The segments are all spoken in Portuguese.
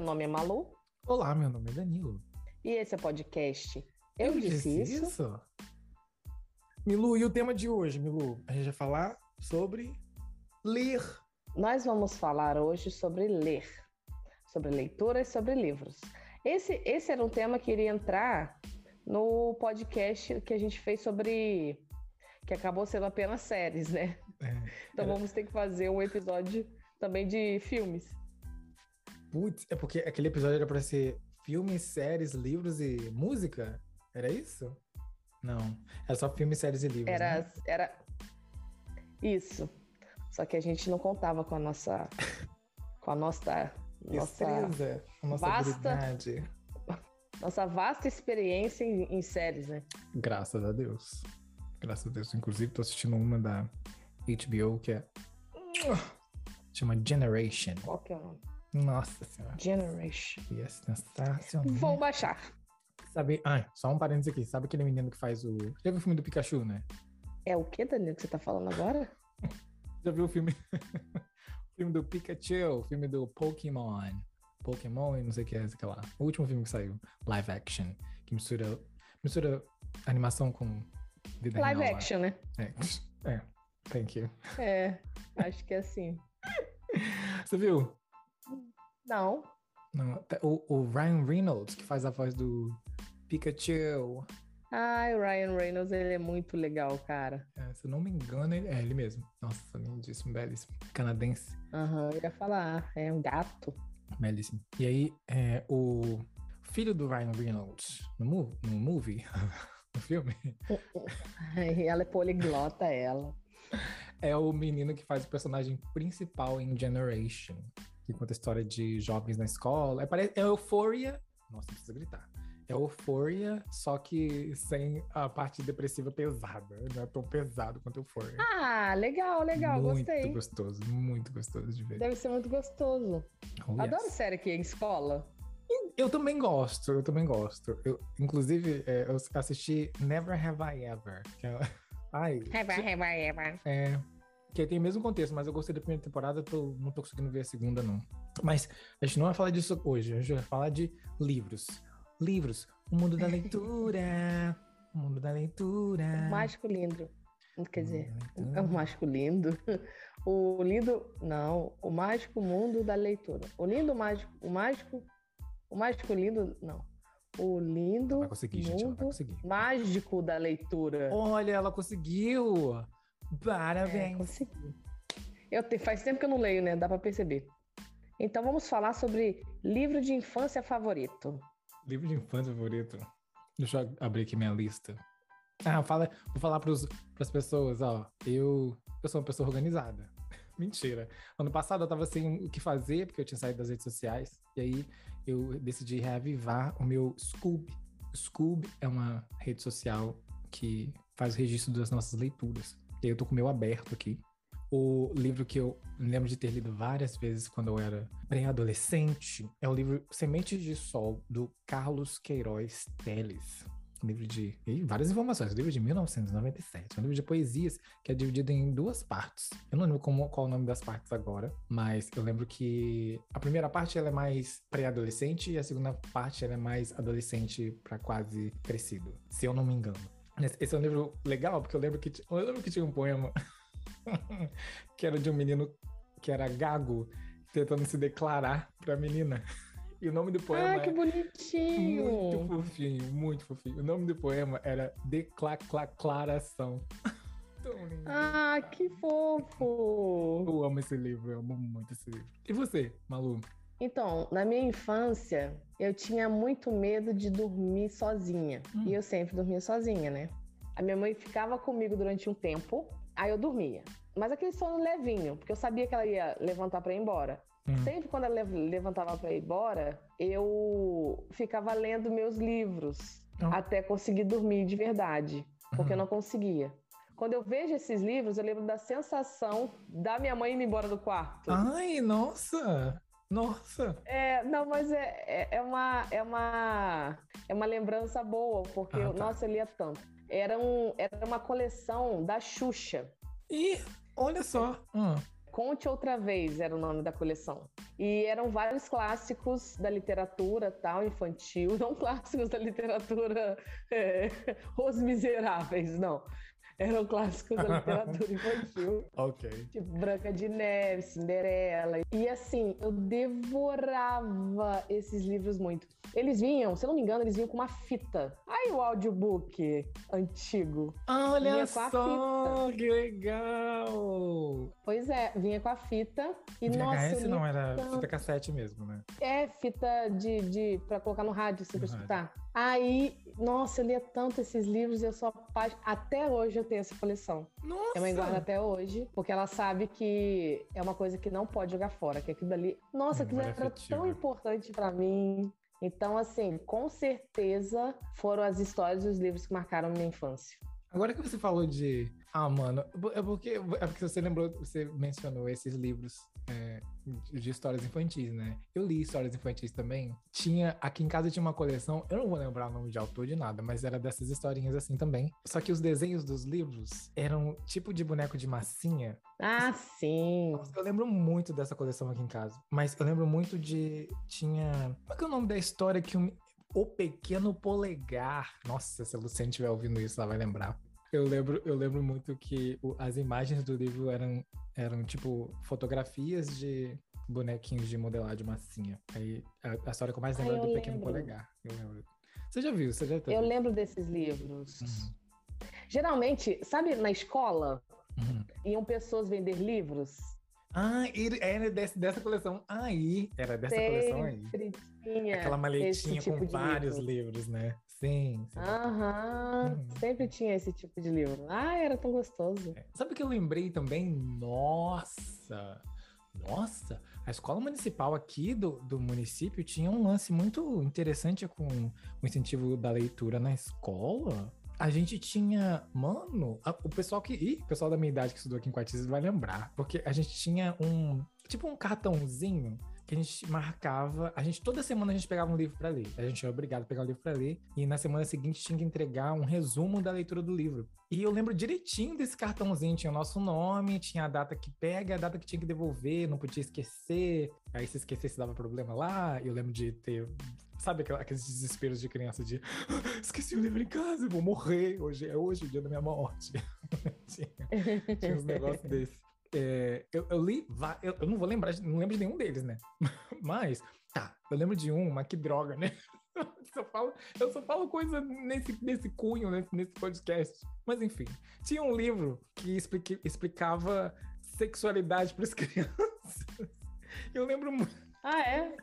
meu nome é Malu. Olá, meu nome é Danilo. E esse é o podcast Eu, Eu Disse, isso? isso? Milu, e o tema de hoje, Milu? A gente vai falar sobre ler. Nós vamos falar hoje sobre ler, sobre leitura e sobre livros. Esse, esse era um tema que iria entrar no podcast que a gente fez sobre. que acabou sendo apenas séries, né? É, então era... vamos ter que fazer um episódio também de filmes. Putz, é porque aquele episódio era para ser filmes, séries, livros e música? Era isso? Não. Era só filmes, séries e livros. Era, né? era. Isso. Só que a gente não contava com a nossa. com a nossa. Destreza, nossa, nossa vasta, habilidade. Nossa vasta experiência em, em, séries, né? Graças a Deus. Graças a Deus. Inclusive, tô assistindo uma da HBO que é. Chama Generation. Qual que é o nome? Nossa senhora. Generation. Yes, sensacional. Vou baixar. Sabe, ah, só um parênteses aqui. Sabe aquele menino que faz o. Já viu o filme do Pikachu, né? É o que, Danilo, que você tá falando agora? Já viu o filme? o filme do Pikachu, o filme do Pokémon. Pokémon e não sei o que é, sei lá. O último filme que saiu, live action, que mistura, mistura animação com vida Live real, action, né? É. é, thank you. É, acho que é assim. Você viu? Não. Não. O, o Ryan Reynolds, que faz a voz do Pikachu. Ai, o Ryan Reynolds, ele é muito legal, cara. É, se eu não me engano, ele, é ele mesmo. Nossa, lindíssimo, belíssimo. Canadense. Aham, uhum, eu ia falar, é um gato. Belíssimo. E aí, é, o filho do Ryan Reynolds, no, no movie, no filme... ela é poliglota, ela. É o menino que faz o personagem principal em Generation que conta a história de jovens na escola. É, é Euphoria. Nossa, não precisa gritar. É Euphoria, só que sem a parte depressiva pesada. Não é tão pesado quanto Euphoria. Ah, legal, legal, muito gostei. Muito gostoso, muito gostoso de ver. Deve ser muito gostoso. Oh, Adoro yes. série aqui em escola. Eu também gosto, eu também gosto. Eu, inclusive, é, eu assisti Never Have I Ever. Que é... Ai, Have I, have I ever. É, que tem o mesmo contexto, mas eu gostei da primeira temporada, tô, não tô conseguindo ver a segunda, não. Mas a gente não vai falar disso hoje, a gente vai falar de livros. Livros, o mundo da leitura, o mundo da leitura. O mágico lindo. Quer dizer, é o mágico lindo. O lindo, não, o mágico mundo da leitura. O lindo mágico, o mágico, o mágico lindo, não. O lindo vai conseguir, mundo gente, vai conseguir. mágico da leitura. Olha, ela conseguiu. Parabéns. É, consegui. Eu te, faz tempo que eu não leio, né? Dá para perceber. Então vamos falar sobre livro de infância favorito. Livro de infância favorito. Deixa eu abrir aqui minha lista. Ah, fala, vou falar para as pessoas, ó. Eu, eu sou uma pessoa organizada. Mentira. Ano passado eu tava sem o que fazer, porque eu tinha saído das redes sociais. E aí eu decidi reavivar o meu Scoob. Scoob é uma rede social que faz o registro das nossas leituras. E eu tô com o meu aberto aqui. O livro que eu lembro de ter lido várias vezes quando eu era pré-adolescente é o livro Sementes de Sol, do Carlos Queiroz Teles. Um livro de. E várias informações. Um livro de 1997. Um livro de poesias que é dividido em duas partes. Eu não lembro como, qual o nome das partes agora, mas eu lembro que a primeira parte ela é mais pré-adolescente e a segunda parte ela é mais adolescente para quase crescido, se eu não me engano. Esse é um livro legal, porque eu lembro que, eu lembro que tinha um poema que era de um menino que era gago, tentando se declarar pra menina. E o nome do poema. Ah, que bonitinho! Muito fofinho, muito fofinho. O nome do poema era Declaração. Ah, que fofo! Eu amo esse livro, eu amo muito esse livro. E você, Malu? Então, na minha infância, eu tinha muito medo de dormir sozinha. Hum. E eu sempre dormia sozinha, né? A minha mãe ficava comigo durante um tempo, aí eu dormia. Mas aquele sono levinho, porque eu sabia que ela ia levantar para ir embora. Hum. Sempre quando ela levantava para ir embora, eu ficava lendo meus livros até conseguir dormir de verdade, porque eu não conseguia. Quando eu vejo esses livros, eu lembro da sensação da minha mãe indo embora do quarto. Ai, nossa! Nossa! É, não, mas é, é, é, uma, é, uma, é uma lembrança boa, porque, ah, tá. nossa, eu lia tanto. Era, um, era uma coleção da Xuxa. Ih, olha só! Hum. Conte Outra Vez era o nome da coleção. E eram vários clássicos da literatura tal, infantil, não clássicos da literatura é, Os Miseráveis, não eram clássicos da literatura infantil. ok. Tipo Branca de Neve, Cinderela. E assim, eu devorava esses livros muito. Eles vinham, se eu não me engano, eles vinham com uma fita. Aí o audiobook antigo. Olha só, que legal! Pois é, vinha com a fita. E VHS nossa, não era tanto. fita cassete mesmo, né? É, fita de, de pra colocar no rádio, assim, pra escutar. Aí, nossa, eu lia tanto esses livros e eu sou apaixonada. Até hoje eu tenho essa coleção. Nossa! Minha mãe guarda até hoje, porque ela sabe que é uma coisa que não pode jogar fora, que aquilo ali. Nossa, aquilo era tão importante para mim. Então, assim, com certeza foram as histórias e os livros que marcaram minha infância. Agora que você falou de. Ah, mano, é porque, é porque você lembrou, você mencionou esses livros é, de histórias infantis, né? Eu li histórias infantis também. Tinha, aqui em casa tinha uma coleção, eu não vou lembrar o nome de autor de nada, mas era dessas historinhas assim também. Só que os desenhos dos livros eram tipo de boneco de massinha. Ah, sim. Eu lembro muito dessa coleção aqui em casa. Mas eu lembro muito de. Tinha. Como é que é o nome da história que o, o Pequeno Polegar. Nossa, se a Luciane estiver ouvindo isso, ela vai lembrar. Eu lembro, eu lembro muito que o, as imagens do livro eram, eram tipo fotografias de bonequinhos de modelar de massinha. Aí a, a história que eu mais lembro é do Pequeno lembro. Polegar. Eu lembro. Você já viu? Você já teve? Eu lembro desses livros. Uhum. Geralmente, sabe, na escola, uhum. iam pessoas vender livros. Ah, era desse, dessa coleção aí. Era dessa Sempre coleção aí. Tinha Aquela maletinha tipo com vários livro. livros, né? Sim. Aham. Uhum. Sempre tinha esse tipo de livro. Ah, era tão gostoso. É. Sabe o que eu lembrei também? Nossa! Nossa! A escola municipal aqui do, do município tinha um lance muito interessante com o incentivo da leitura na escola. A gente tinha, mano, a, o pessoal que. Ih, o pessoal da minha idade que estudou aqui em Quartiz vai lembrar. Porque a gente tinha um. Tipo um cartãozinho que a gente marcava. A gente toda semana a gente pegava um livro para ler. A gente era obrigado a pegar o um livro para ler e na semana seguinte tinha que entregar um resumo da leitura do livro. E eu lembro direitinho desse cartãozinho, tinha o nosso nome, tinha a data que pega, a data que tinha que devolver, não podia esquecer. Aí se esquecesse dava problema lá. Eu lembro de ter sabe aqueles desesperos de criança de ah, esqueci o livro em casa, vou morrer, hoje é hoje o dia da minha morte. tinha, tinha uns negócios desses. É, eu, eu, li, eu, eu, não vou lembrar, não lembro de nenhum deles, né? Mas, tá, eu lembro de um, mas que droga, né? Eu só falo, eu só falo coisa nesse, nesse cunho, nesse, nesse podcast. Mas enfim, tinha um livro que explique, explicava sexualidade para as crianças. Eu lembro muito. Ah, é?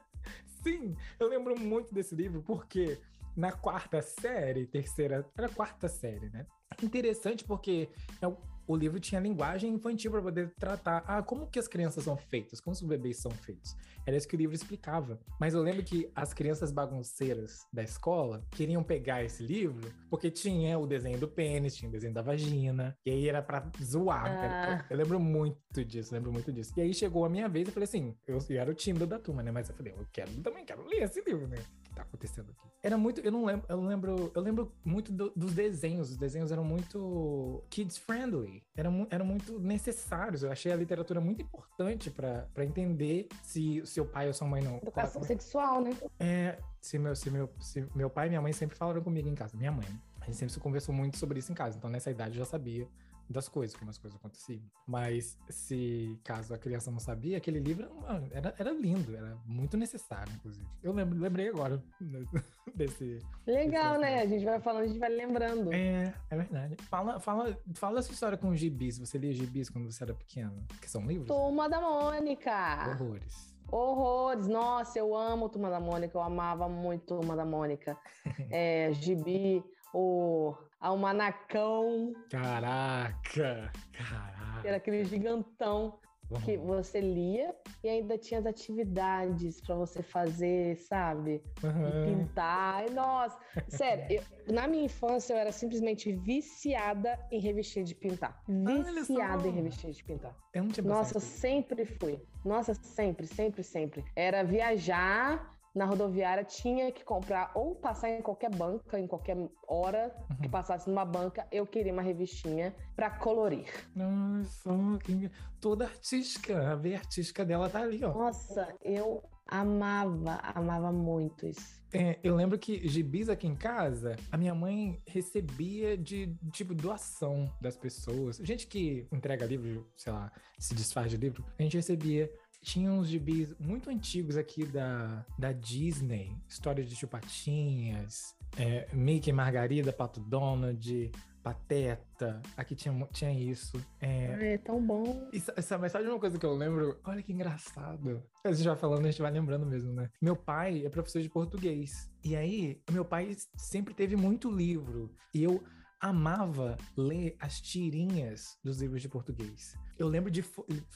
Sim, eu lembro muito desse livro porque na quarta série, terceira, era quarta série, né? Interessante porque é o o livro tinha linguagem infantil para poder tratar ah, como que as crianças são feitas, como os bebês são feitos. Era isso que o livro explicava. Mas eu lembro que as crianças bagunceiras da escola queriam pegar esse livro porque tinha o desenho do pênis, tinha o desenho da vagina, e aí era para zoar. Ah. Eu lembro muito disso, lembro muito disso. E aí chegou a minha vez, eu falei assim, eu, eu era o tímido da turma, né? Mas eu falei, eu quero também, quero ler esse livro, né? tá acontecendo aqui. Era muito, eu não lembro, eu lembro, eu lembro muito do, dos desenhos. Os desenhos eram muito kids friendly, eram, eram muito necessários. Eu achei a literatura muito importante para entender se seu pai ou sua mãe não. Educação sexual, né? É, se meu, se meu, se meu pai e minha mãe sempre falaram comigo em casa, minha mãe. A gente sempre conversou muito sobre isso em casa, então nessa idade eu já sabia das coisas, como as coisas aconteciam. Mas se caso a criança não sabia, aquele livro era, era lindo, era muito necessário, inclusive. Eu lembro, lembrei agora desse. Legal, desse né? A gente vai falando, a gente vai lembrando. É, é verdade. Fala, fala, fala essa história com gibis. Você lia gibis quando você era pequeno? Que são livros? Turma da Mônica! Horrores. Horrores! Nossa, eu amo Turma da Mônica, eu amava muito Turma da Mônica. é, gibi, o almanacão. Caraca! Caraca! Era aquele gigantão que você lia e ainda tinha as atividades para você fazer, sabe? Uhum. pintar. E, nossa, sério, eu, na minha infância eu era simplesmente viciada em revistinha de pintar. Viciada em revistinha de pintar. Eu não tinha Nossa, sempre fui. Nossa, sempre, sempre, sempre. Era viajar na rodoviária tinha que comprar ou passar em qualquer banca, em qualquer hora uhum. que passasse numa banca, eu queria uma revistinha para colorir. Nossa, que... toda artística, a veia artística dela tá ali, ó. Nossa, eu amava, amava muito isso. É, eu lembro que gibis aqui em casa, a minha mãe recebia de tipo doação das pessoas. Gente que entrega livro, sei lá, se desfaz de livro, a gente recebia tinha uns gibis muito antigos aqui da, da Disney, histórias de chupatinhas, é, Mickey Margarida, Pato Donald, Pateta. Aqui tinha, tinha isso. É, é tão bom. Isso, mas sabe uma coisa que eu lembro? Olha que engraçado. A gente vai falando, a gente vai lembrando mesmo, né? Meu pai é professor de português. E aí, meu pai sempre teve muito livro. E eu amava ler as tirinhas dos livros de português. Eu lembro de,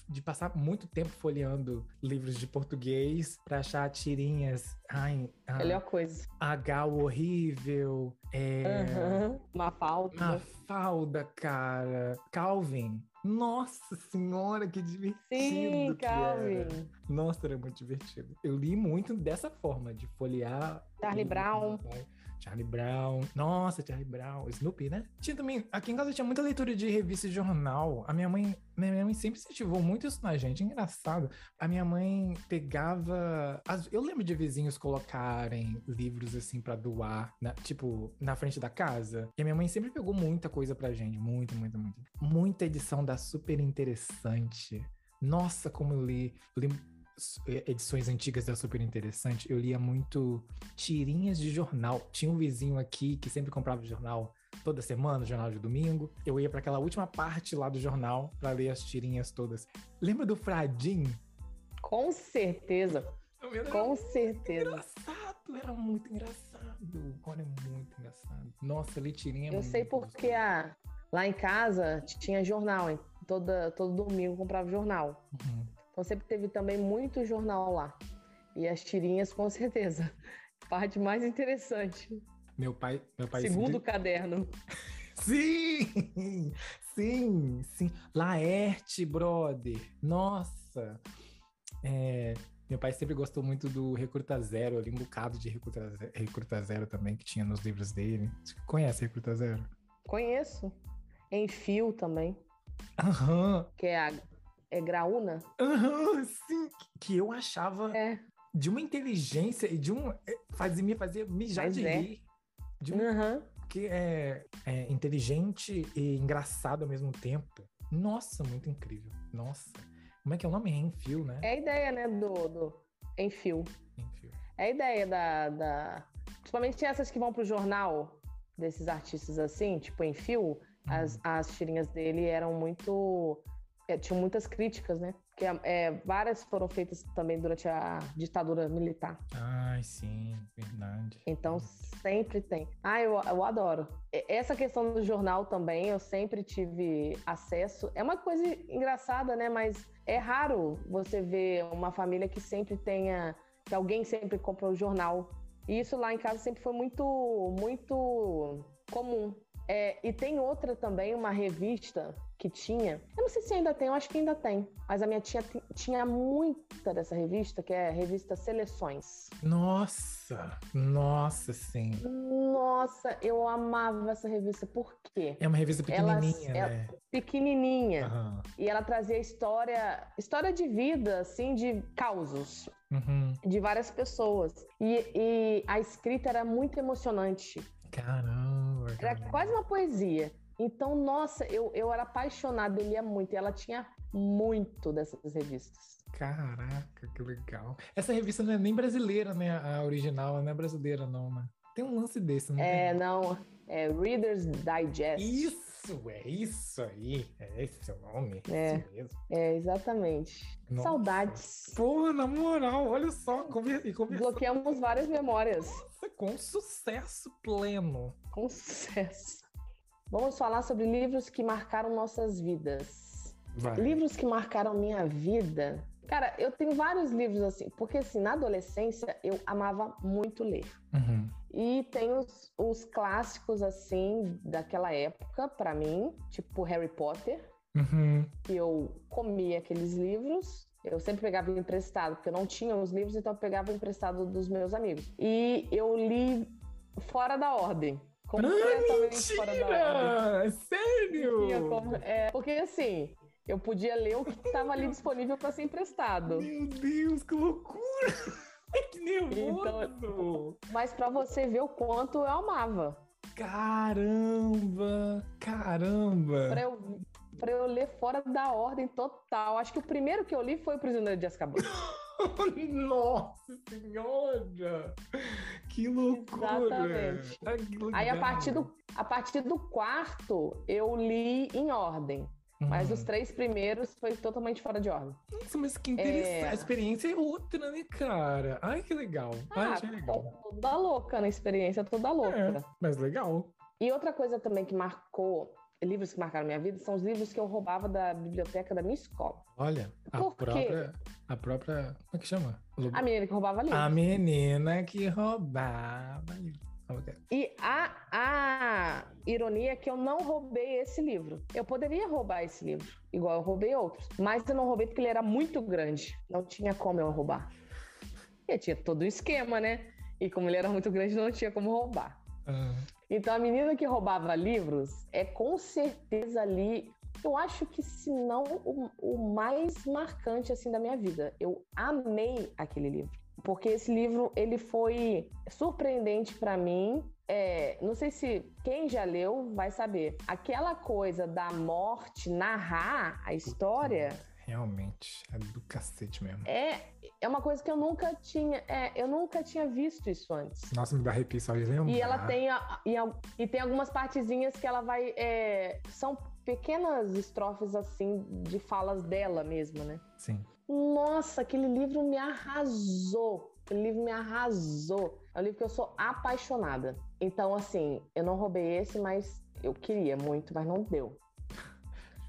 de passar muito tempo folheando livros de português para achar tirinhas. Ai, a, Melhor coisa. H horrível. É, uhum. Mafalda. Mafalda, cara. Calvin. Nossa senhora, que divertido. Sim, que Calvin. Era. Nossa, era muito divertido. Eu li muito dessa forma, de folhear. Charlie Brown. Charlie Brown. Nossa, Charlie Brown. Snoopy, né? Tinha também. Aqui em casa tinha muita leitura de revista e jornal. A minha mãe. Minha mãe sempre incentivou muito isso na gente. Engraçado. A minha mãe pegava. Eu lembro de vizinhos colocarem livros assim para doar, na, tipo, na frente da casa. E a minha mãe sempre pegou muita coisa pra gente. Muito, muito, muito. Muita edição da super interessante. Nossa, como eu li. Eu li edições antigas da Super Interessante, eu lia muito tirinhas de jornal. Tinha um vizinho aqui que sempre comprava jornal toda semana, jornal de domingo. Eu ia para aquela última parte lá do jornal para ler as tirinhas todas. Lembra do Fradim? Com certeza. Com certeza. Engraçado, era muito engraçado. Olha, muito engraçado. Nossa, li tirinha. Eu sei porque a, lá em casa tinha jornal, hein? Toda, todo domingo comprava jornal. Uhum. Então sempre teve também muito jornal lá. E as tirinhas, com certeza. Parte mais interessante. Meu pai. Meu pai Segundo sempre... caderno. sim! Sim, sim. Laerte, brother. Nossa. É, meu pai sempre gostou muito do Recruta Zero. Eu li um bocado de Recruta, Recruta Zero também, que tinha nos livros dele. Você conhece Recruta Zero? Conheço. Em fio também. Aham. Que é a é graúna? Aham, uhum, sim. Que eu achava é. de uma inteligência e de um. É, fazia, me fazia mijar Mas de é. rir. De um, uhum. Que é, é inteligente e engraçado ao mesmo tempo. Nossa, muito incrível. Nossa. Como é que é o nome? Enfio, né? É a ideia, né, do, do Enfio. Enfio. É a ideia da, da... Principalmente essas que vão pro jornal desses artistas assim, tipo Enfio, uhum. as, as tirinhas dele eram muito é, tinham muitas críticas, né? Que é, várias foram feitas também durante a ditadura militar. Ai, sim, verdade. Então sempre tem. Ah, eu, eu adoro. Essa questão do jornal também, eu sempre tive acesso. É uma coisa engraçada, né? Mas é raro você ver uma família que sempre tenha. que alguém sempre compra o jornal. E isso lá em casa sempre foi muito, muito comum. É, e tem outra também, uma revista que tinha. Eu não sei se ainda tem, eu acho que ainda tem. Mas a minha tia tinha muita dessa revista, que é a revista Seleções. Nossa! Nossa, sim. Nossa, eu amava essa revista. Por quê? É uma revista pequenininha, ela, né? pequenininha. Uhum. E ela trazia história, história de vida, assim, de causos. Uhum. De várias pessoas. E, e a escrita era muito emocionante. Caramba! Era quase uma poesia. Então, nossa, eu, eu era apaixonada, eu lia muito. E ela tinha muito dessas revistas. Caraca, que legal. Essa revista não é nem brasileira, né? A original não é brasileira, não, né? Tem um lance desse, não É, não. É Reader's Digest. Isso, é isso aí. É esse o nome. É, isso mesmo. É, exatamente. Nossa. Saudades. Pô, na moral, olha só. Conver... Bloqueamos várias memórias. Nossa, com sucesso pleno. Com sucesso. Vamos falar sobre livros que marcaram nossas vidas. Vai. Livros que marcaram minha vida. Cara, eu tenho vários livros assim, porque assim, na adolescência eu amava muito ler. Uhum. E tem os, os, clássicos assim daquela época, para mim, tipo Harry Potter. Uhum. Que eu comia aqueles livros. Eu sempre pegava emprestado, porque eu não tinha os livros, então eu pegava emprestado dos meus amigos. E eu li fora da ordem. Completamente ah, fora da ordem. Sério? Como... É, porque assim, eu podia ler o que estava ali disponível para ser emprestado. Meu Deus, que loucura! que nervoso! Então, mas para você ver o quanto eu amava. Caramba! Caramba! Pra eu, pra eu ler fora da ordem total. Acho que o primeiro que eu li foi o Prisioneiro de Azkaban. Nossa senhora! Que loucura! Exatamente. Aí a partir, do, a partir do quarto eu li em ordem. Mas os uhum. três primeiros foi totalmente fora de ordem. Nossa, mas que interessante. É... A experiência é outra, né, cara? Ai, que legal. Ah, Ai, que legal. Toda louca na experiência, toda louca. É, mas legal. E outra coisa também que marcou, livros que marcaram minha vida, são os livros que eu roubava da biblioteca da minha escola. Olha, a própria. A própria. Como é que chama? A menina que roubava livros. A menina que roubava livros. E a, a ironia é que eu não roubei esse livro. Eu poderia roubar esse livro, igual eu roubei outros. Mas eu não roubei porque ele era muito grande. Não tinha como eu roubar. E tinha todo o esquema, né? E como ele era muito grande, não tinha como roubar. Uhum. Então a menina que roubava livros é com certeza ali eu acho que se não o, o, mais marcante assim da minha vida. Eu amei aquele livro porque esse livro ele foi surpreendente para mim. É, não sei se quem já leu vai saber. Aquela coisa da morte narrar a história. Realmente, é do cacete mesmo. É, é uma coisa que eu nunca tinha, é, eu nunca tinha visto isso antes. Nossa, me dá arrepio só de lembrar. E ela tem, a, e, e, tem algumas partezinhas que ela vai, é, são pequenas estrofes assim de falas dela mesma, né? Sim. Nossa, aquele livro me arrasou. Aquele livro me arrasou. É um livro que eu sou apaixonada. Então, assim, eu não roubei esse, mas eu queria muito, mas não deu.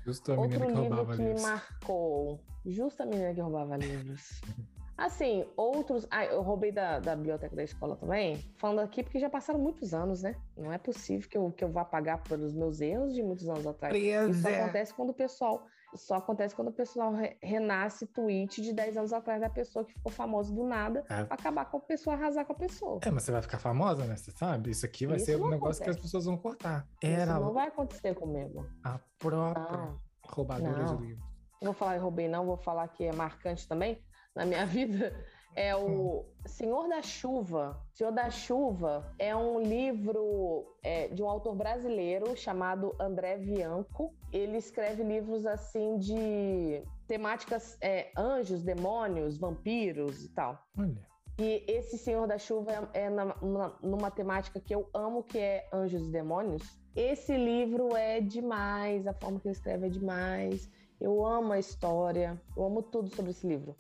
Justo a Outro que livro que livros. me marcou. Justo a menina que roubava livros. Assim, outros. Ah, eu roubei da, da biblioteca da escola também. Falando aqui, porque já passaram muitos anos, né? Não é possível que eu, que eu vá pagar pelos meus erros de muitos anos atrás. Isso acontece quando o pessoal só acontece quando o pessoal re renasce tweet de 10 anos atrás da pessoa que ficou famosa do nada, é. acabar com a pessoa, arrasar com a pessoa. É, mas você vai ficar famosa, né? Você sabe? Isso aqui vai Isso ser um negócio acontece. que as pessoas vão cortar. Era... Isso não vai acontecer comigo. A própria não. roubadora não. de livros. Não vou falar em roubei, não, vou falar que é marcante também na minha vida é o Senhor da Chuva. Senhor da Chuva é um livro é, de um autor brasileiro chamado André Bianco. Ele escreve livros assim de temáticas é, anjos, demônios, vampiros e tal. Olha. E esse Senhor da Chuva é, é na, na, numa temática que eu amo, que é anjos e demônios. Esse livro é demais, a forma que ele escreve é demais. Eu amo a história, eu amo tudo sobre esse livro.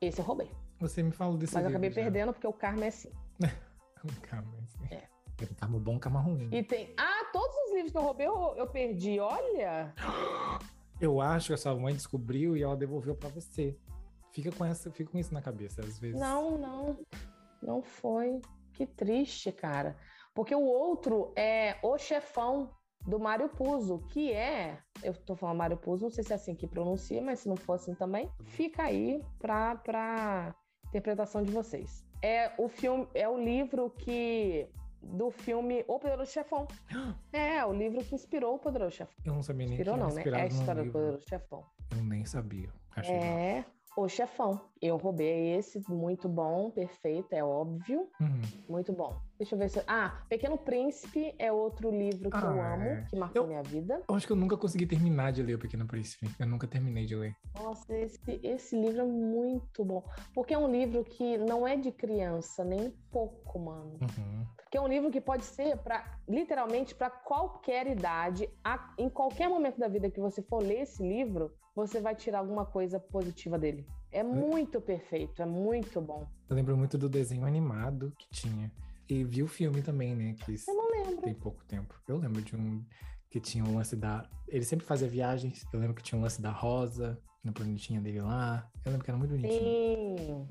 Esse eu roubei. Você me falou desse Mas eu acabei já. perdendo porque o karma é assim. o karma é assim. É. Tem karma bom, karma ruim. E tem. Ah, todos os livros que eu roubei eu, eu perdi, olha! Eu acho que a sua mãe descobriu e ela devolveu para você. Fica com, essa, fica com isso na cabeça, às vezes. Não, não. Não foi. Que triste, cara. Porque o outro é O Chefão, do Mário Puzo, que é, eu tô falando Mário Puzo, não sei se é assim que pronuncia, mas se não for assim também, fica aí pra, pra interpretação de vocês. É o filme, é o livro que do filme O Poderoso Chefão. É, o livro que inspirou o Poderoso Chefão. Eu não sabia nem inspirou, não, né? É a história do Poderoso Chefão. Eu nem sabia. Achei é, o Chefão. Eu roubei esse, muito bom, perfeito, é óbvio. Uhum. Muito bom. Deixa eu ver se. Ah, Pequeno Príncipe é outro livro que ah, eu amo, é. que marcou eu, minha vida. Eu acho que eu nunca consegui terminar de ler O Pequeno Príncipe. Eu nunca terminei de ler. Nossa, esse, esse livro é muito bom. Porque é um livro que não é de criança, nem pouco, mano. Uhum. Porque é um livro que pode ser, para literalmente, para qualquer idade, a, em qualquer momento da vida que você for ler esse livro, você vai tirar alguma coisa positiva dele. É muito perfeito, é muito bom. Eu lembro muito do desenho animado que tinha. E vi o filme também, né? Que eu não lembro. Tem pouco tempo. Eu lembro de um que tinha um lance da. Ele sempre fazia viagens. Eu lembro que tinha um lance da Rosa no planetinha dele lá. Eu lembro que era muito bonitinho. Sim.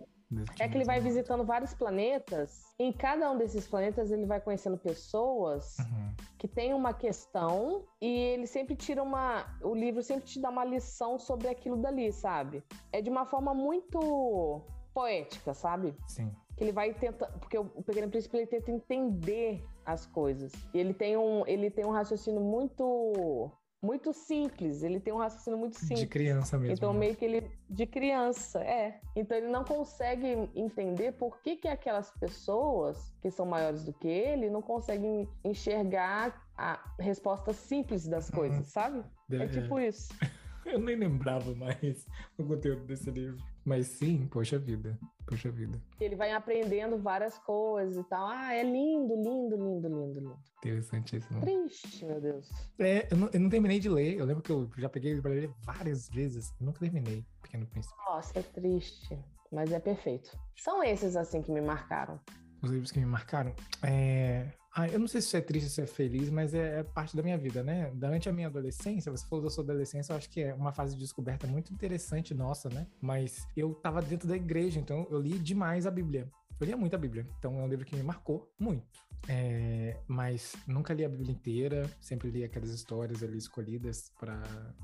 É que ele vai visitando vários planetas. Em cada um desses planetas, ele vai conhecendo pessoas Uhum. que têm uma questão e ele sempre tira uma. O livro sempre te dá uma lição sobre aquilo dali, sabe? É de uma forma muito poética, sabe? Sim. que ele vai tentar, porque o Pequeno Príncipe ele tenta entender as coisas. E ele tem um, ele tem um raciocínio muito muito simples, ele tem um raciocínio muito De simples. criança mesmo. Então né? meio que ele de criança, é. Então ele não consegue entender por que que aquelas pessoas que são maiores do que ele não conseguem enxergar a resposta simples das Uhum. coisas, sabe? É É. tipo isso. Eu nem lembrava mais o conteúdo desse livro. Mas sim, poxa vida. Poxa vida. Ele vai aprendendo várias coisas e tal. Ah, é lindo, lindo, lindo, lindo, lindo. Interessantíssimo. Triste, meu Deus. É, eu não, eu não terminei de ler. Eu lembro que eu já peguei ele pra ler várias vezes. Eu nunca terminei Pequeno Príncipe. Nossa, é triste, mas é perfeito. São esses assim que me marcaram. Os livros que me marcaram. É... Ah, eu não sei se é triste, se é feliz, mas é, é parte da minha vida, né? Durante a minha adolescência, você falou da sua adolescência, eu acho que é uma fase de descoberta muito interessante nossa, né? Mas eu tava dentro da igreja, então eu li demais a Bíblia. Eu lia muito a Bíblia, então é um livro que me marcou muito. É, mas nunca li a Bíblia inteira, sempre li aquelas histórias ali escolhidas para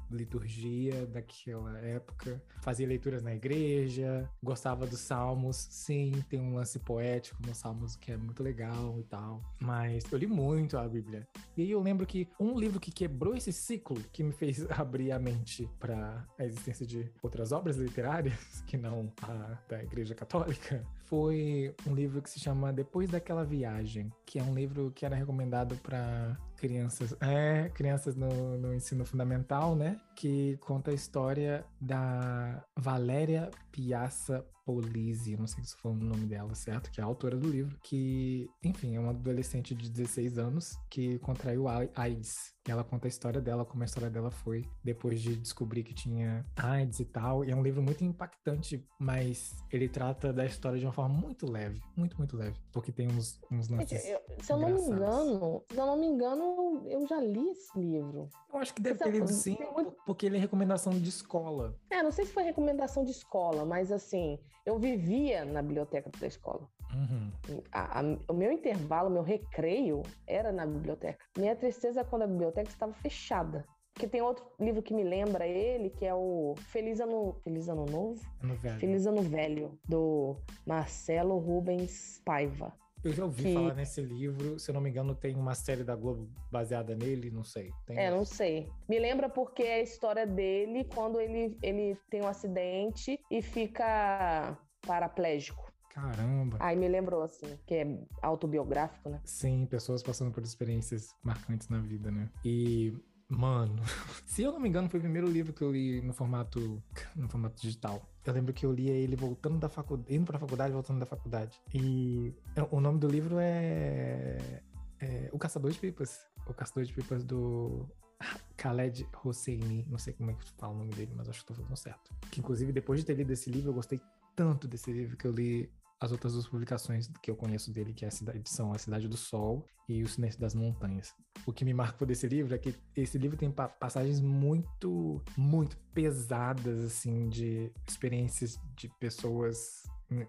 liturgia daquela época. Fazia leituras na igreja, gostava dos salmos, sim, tem um lance poético nos salmos que é muito legal e tal. Mas eu li muito a Bíblia. E aí eu lembro que um livro que quebrou esse ciclo, que me fez abrir a mente para a existência de outras obras literárias, que não a da Igreja Católica, foi um livro que se chama Depois daquela Viagem, que é um livro que era recomendado para crianças, é, crianças no, no ensino fundamental, né? Que conta a história da Valéria Piazza Polisi, não sei se foi o nome dela, certo? Que é a autora do livro, que, enfim, é uma adolescente de 16 anos que contraiu AIDS. E ela conta a história dela, como a história dela foi depois de descobrir que tinha AIDS e tal. E é um livro muito impactante, mas ele trata da história de uma forma muito leve, muito, muito leve. Porque tem uns, uns lances. eu- se eu não me engano, se eu não me engano, eu já li esse livro. Eu acho que deve Sabe, ter lido sim, muito- porque ele é recomendação de escola. É, não sei se foi recomendação de escola, mas assim, eu vivia na biblioteca da escola. Uhum. A- a- o meu intervalo, o meu recreio era na biblioteca. Minha tristeza é quando a biblioteca estava fechada. Porque tem outro livro que me lembra ele, que é o Feliz Ano, Feliz Ano Novo? No velho. Feliz Ano Velho, do Marcelo Rubens Paiva. Eu já ouvi que- falar nesse livro, se eu não me engano, tem uma série da Globo baseada nele, não sei. Tem É, não sei. Me lembra porque é a história dele quando ele, ele tem um acidente e fica paraplégico. Caramba. Aí me lembrou, assim, que é autobiográfico, né? Sim, pessoas passando por experiências marcantes na vida, né? E, mano, se eu não me engano, foi o primeiro livro que eu li no formato, no formato digital. Eu lembro que eu lia ele voltando da faculdade, indo pra faculdade, voltando da faculdade. E o nome do livro é, é O Caçador de Pipas. O Caçador de Pipas do Khaled Hosseini. Não sei como é que fala o nome dele, mas acho que tô falando certo. Que, inclusive, depois de ter lido esse livro, eu gostei tanto desse livro que eu li as outras duas publicações que eu conheço dele, que é a cidade, são A Cidade do Sol e O Silêncio das Montanhas. O que me marcou desse livro é que esse livro tem pa- passagens muito, muito pesadas, assim, de experiências de pessoas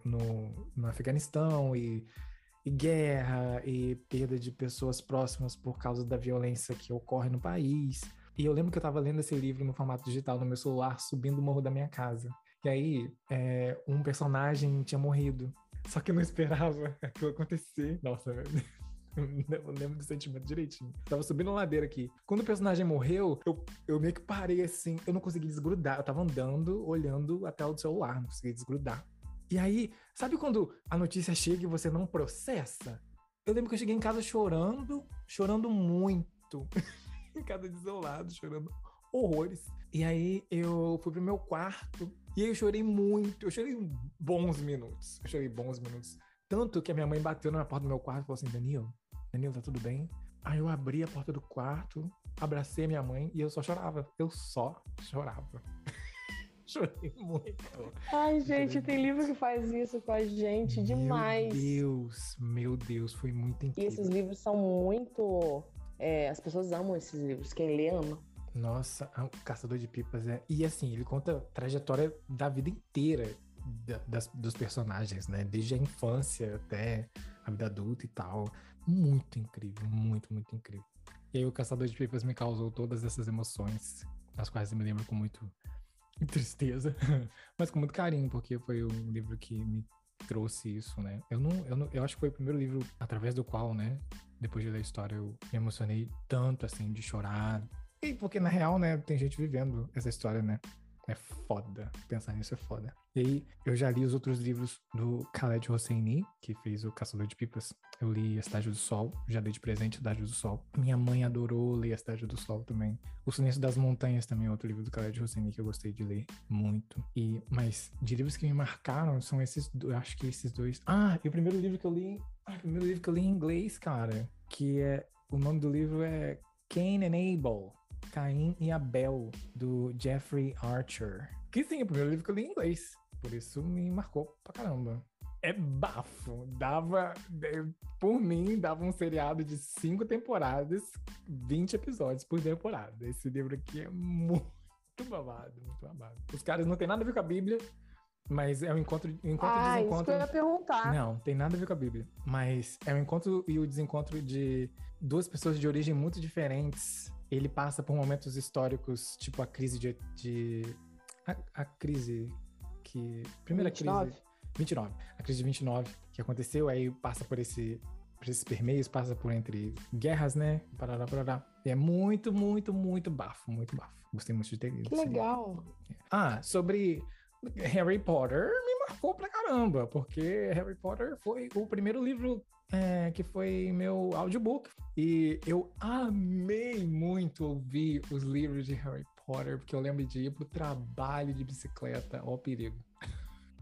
no, no Afeganistão e, e guerra e perda de pessoas próximas por causa da violência que ocorre no país. E eu lembro que eu tava lendo esse livro no formato digital no meu celular, subindo o morro da minha casa. E aí, é, um personagem tinha morrido. Só que eu não esperava aquilo acontecer. Nossa. Eu lembro do sentimento direitinho. Tava subindo a ladeira aqui. Quando o personagem morreu, eu, eu meio que parei assim. Eu não consegui desgrudar. Eu tava andando, olhando a tela do celular. Não consegui desgrudar. E aí, sabe quando a notícia chega e você não processa? Eu lembro que eu cheguei em casa chorando, chorando muito. em casa desolado, chorando horrores. E aí eu fui pro meu quarto e aí eu chorei muito. Eu chorei bons minutos. Eu chorei bons minutos. Tanto que a minha mãe bateu na porta do meu quarto e falou assim: Danilo, Danilo, tá tudo bem? Aí eu abri a porta do quarto, abracei a minha mãe e eu só chorava. Eu só chorava. chorei muito. Ai, gente, tem livro que faz isso com a gente demais. Meu Deus, meu Deus, foi muito E incrível. esses livros são muito. é, as pessoas amam esses livros. Quem lê ama. Nossa, o Caçador de Pipas é. E assim, ele conta a trajetória da vida inteira das, dos personagens, né? Desde a infância até a vida adulta e tal. Muito incrível, muito, muito incrível. E aí o Caçador de Pipas me causou todas essas emoções, as quais eu me lembro com muito tristeza, mas com muito carinho, porque foi um livro que me trouxe isso, né? Eu não, eu não, eu acho que foi o primeiro livro através do qual, né, depois de ler a história, eu me emocionei tanto assim de chorar. E porque na real, né, tem gente vivendo essa história, né? É foda. Pensar nisso é foda. E aí, eu já li os outros livros do Khaled Hosseini, que fez o Caçador de Pipas. Eu li A Cidade do Sol, já dei de presente A Cidade do Sol. Minha mãe adorou ler A Cidade do Sol também. O Silêncio das Montanhas também é outro livro do Khaled Hosseini que eu gostei de ler muito. E, mas de livros que me marcaram são esses, eu acho que esses dois. Ah, e o primeiro livro que eu li, ah, o primeiro livro que eu li em inglês, cara, que é, o nome do livro é Cain and Abel Caim e Abel, do Jeffrey Archer. Que sim, é o primeiro livro que eu li em inglês. Por isso me marcou pra caramba. É bafo. Dava. Por mim, dava um seriado de cinco temporadas, 20 episódios por temporada. Esse livro aqui é muito babado, muito babado. Os caras não tem nada a ver com a Bíblia, mas é o encontro, o encontro ah, e desencontro. Isso que eu ia perguntar. Não, tem nada a ver com a Bíblia. Mas é o encontro e o desencontro de duas pessoas de origem muito diferentes ele passa por momentos históricos, tipo a crise de. de a, a, crise que. Primeira 29. crise. 29. A crise de 29 que aconteceu, aí passa por esse. Por esses permeios, passa por entre guerras, né? Parará, parará. E é muito, muito, muito bafo, muito bafo. Gostei muito de ter. Que legal. Ah, sobre Harry Potter me marcou pra caramba, porque Harry Potter foi o primeiro livro é, que foi meu audiobook. E eu amei muito ouvir os livros de Harry Potter, porque eu lembro de ir pro trabalho de bicicleta, ó perigo.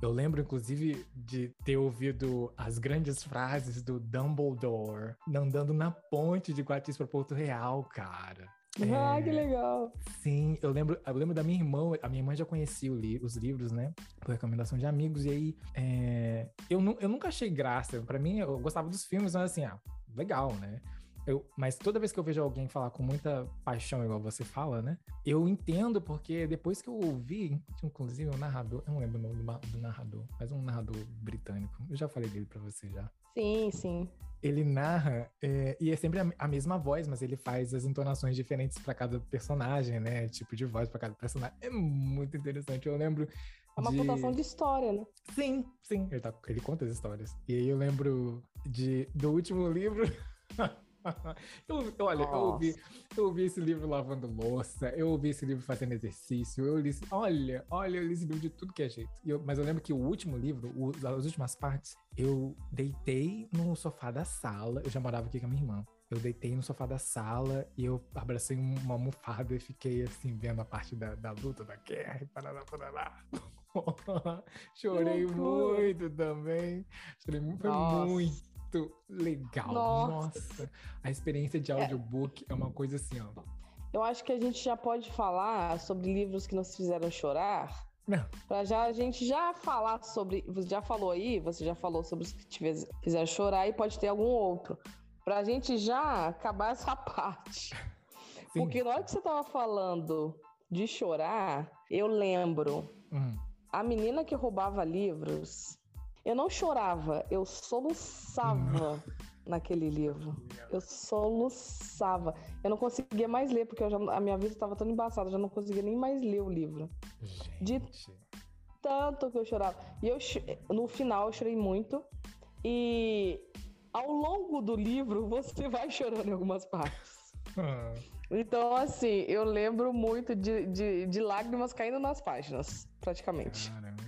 Eu lembro, inclusive, de ter ouvido as grandes frases do Dumbledore andando na ponte de Guatis para Porto Real, cara. Ah, é... que legal. Sim, eu lembro, eu lembro da minha irmã, a minha irmã já conhecia li, os livros, né? Por recomendação de amigos, e aí é... eu, eu nunca achei graça. Para mim, eu gostava dos filmes, mas assim, ah, legal, né? Eu, mas toda vez que eu vejo alguém falar com muita paixão, igual você fala, né? Eu entendo, porque depois que eu ouvi, inclusive um narrador, eu não lembro o nome do, do narrador, mas um narrador britânico. Eu já falei dele para você já. Sim, sim ele narra é, e é sempre a, a, mesma voz, mas ele faz as entonações diferentes para cada personagem, né? Tipo de voz para cada personagem. É muito interessante. Eu lembro. É uma de... contação de história, né? Sim, sim. Ele, tá, ele conta as histórias. E aí eu lembro de, do último livro. eu, olha, eu ouvi, eu ouvi esse livro lavando louça, eu ouvi esse livro fazendo exercício, eu li, olha, olha, eu li esse livro de tudo que é jeito. Eu, mas eu lembro que o último livro, o, as últimas partes, eu deitei no sofá da sala, eu já morava aqui com a minha irmã. Eu deitei no sofá da sala e eu abracei uma almofada e fiquei assim, vendo a parte da, da luta, da guerra e parará, parará. Chorei muito também. Chorei muito, foi muito muito legal. Nossa. Nossa. A experiência de é. audiobook é. é uma coisa assim, ó. Eu acho que a gente já pode falar sobre livros que nos fizeram chorar. Não. Pra já a gente já falar sobre. Você já falou aí, você já falou sobre os que te fizeram chorar e pode ter algum outro. Pra gente já acabar essa parte. Sim. Porque na hora que você tava falando de chorar, eu lembro. Hum. A menina que roubava livros eu não chorava, eu soluçava naquele livro. Eu soluçava. Eu não conseguia mais ler, porque já, a minha vida estava tão embaçada, eu já não conseguia nem mais ler o livro. Gente. De tanto que eu chorava. E eu, no final eu chorei muito. E ao longo do livro, você vai chorando em algumas partes. Ah. Então, assim, eu lembro muito de, de, de lágrimas caindo nas páginas, praticamente. Caramba.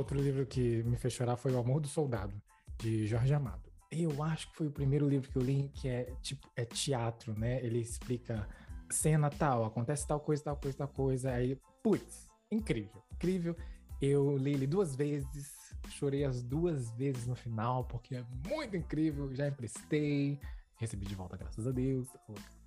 Outro livro que me fez chorar foi O Amor do Soldado, de Jorge Amado. Eu acho que foi o primeiro livro que eu li que é tipo é teatro, né? Ele explica cena tal, acontece tal coisa, tal coisa, tal coisa. Aí, putz, incrível, incrível. Eu li ele duas vezes, chorei as duas vezes no final, porque é muito incrível. Já emprestei, recebi de volta, graças a Deus.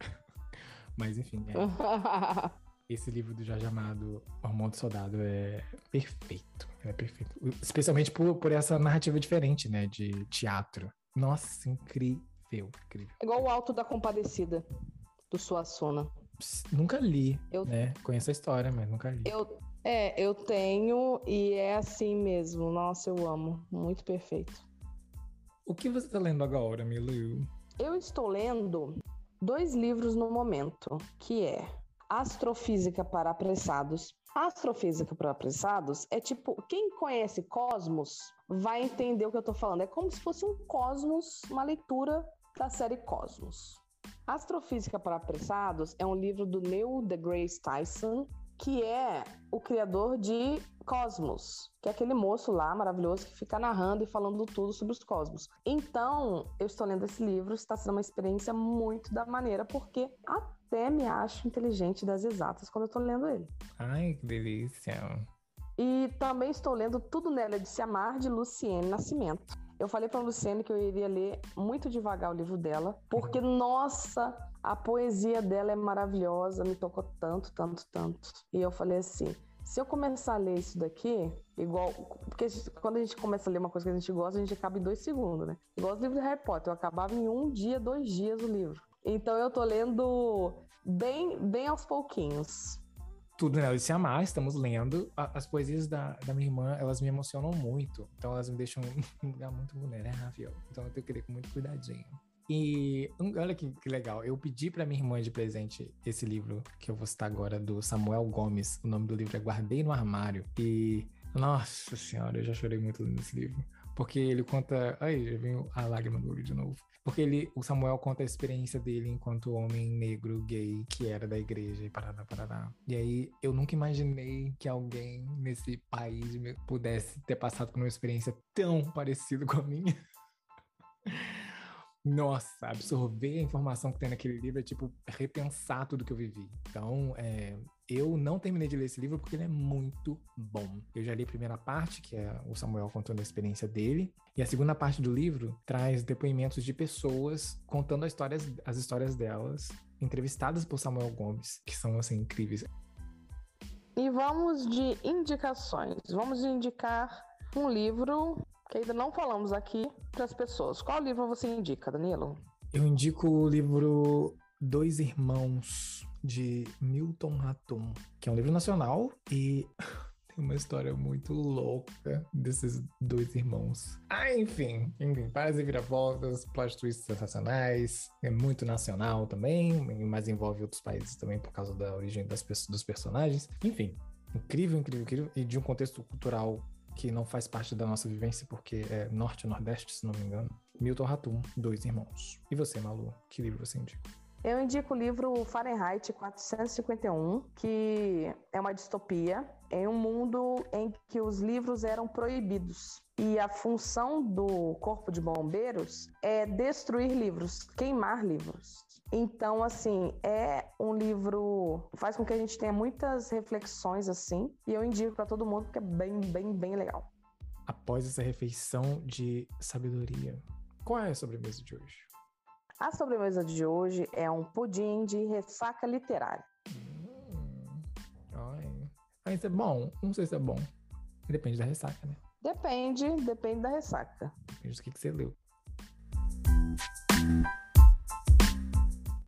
Mas enfim, é. esse livro do Jorge Amado, Hormônio do Soldado, é perfeito. É perfeito. Especialmente por, por essa narrativa diferente, né? De teatro. Nossa, incrível, incrível. Igual o Alto da Compadecida, do Suassuna. nunca li, eu, né? Conheço a história, mas nunca li. Eu, é, eu tenho e é assim mesmo. Nossa, eu amo. Muito perfeito. O que você está lendo agora, Milu? Eu estou lendo dois livros no momento, que é Astrofísica para Apressados. Astrofísica para Apressados é tipo, quem conhece Cosmos vai entender o que eu estou falando. É como se fosse um Cosmos, uma leitura da série Cosmos. Astrofísica para Apressados é um livro do Neil deGrasse Tyson, que é o criador de Cosmos, que é aquele moço lá maravilhoso que fica narrando e falando tudo sobre os cosmos. Então, eu estou lendo esse livro, está sendo uma experiência muito da maneira, porque até me acho inteligente das exatas quando eu estou lendo ele. Ai, que delícia! E também estou lendo Tudo Nela de Se Amar, de Luciene Nascimento. Eu falei para a Luciene que eu iria ler muito devagar o livro dela, porque, nossa, a poesia dela é maravilhosa, me tocou tanto, tanto, tanto. E eu falei assim: se eu começar a ler isso daqui, igual. Porque quando a gente começa a ler uma coisa que a gente gosta, a gente acaba em dois segundos, né? Igual os livros de Harry Potter, eu acabava em um dia, dois dias o livro. Então eu tô lendo bem, bem aos pouquinhos. Tudo nela né? se amar, estamos lendo. As poesias da, da minha irmã, elas me emocionam muito. Então elas me deixam em um lugar muito vulnerável. Então eu tenho que ler com muito cuidadinho. E olha que, que legal, eu pedi para minha irmã de presente esse livro que eu vou citar agora, do Samuel Gomes. O nome do livro é Guardei no Armário. E, nossa senhora, eu já chorei muito lendo esse livro. Porque ele conta. Ai, já veio a lágrima do olho de novo. Porque ele, o Samuel conta a experiência dele enquanto homem negro, gay, que era da igreja e parará, parará. E aí eu nunca imaginei que alguém nesse país pudesse ter passado por uma experiência tão parecida com a minha. Nossa, absorver a informação que tem naquele livro é tipo repensar tudo que eu vivi. Então, é, eu não terminei de ler esse livro porque ele é muito bom. Eu já li a primeira parte, que é o Samuel contando a experiência dele, e a segunda parte do livro traz depoimentos de pessoas contando as histórias, as histórias delas, entrevistadas por Samuel Gomes, que são assim incríveis. E vamos de indicações. Vamos indicar um livro que ainda não falamos aqui para as pessoas. Qual livro você indica, Danilo? Eu indico o livro Dois Irmãos, de Milton Ratum, que é um livro nacional e tem uma história muito louca desses dois irmãos. Ah, enfim, enfim, várias viravoltas, plot twists sensacionais, é muito nacional também, mas envolve outros países também por causa da origem das, dos personagens. Enfim, incrível, incrível, incrível, e de um contexto cultural que não faz parte da nossa vivência, porque é norte nordeste, se não me engano. Milton Ratum, Dois Irmãos. E você, Malu, que livro você indica? Eu indico o livro Fahrenheit 451, que é uma distopia em um mundo em que os livros eram proibidos. E a função do Corpo de Bombeiros é destruir livros, queimar livros. Então, assim, é um livro faz com que a gente tenha muitas reflexões assim, e eu indico para todo mundo porque é bem, bem, bem legal. Após essa refeição de sabedoria, qual é a sobremesa de hoje? A sobremesa de hoje é um pudim de ressaca literária. Hum, ai. Ah, isso é bom? Não sei se é bom. Depende da ressaca, né? Depende, depende da ressaca. Depende do que, que você leu.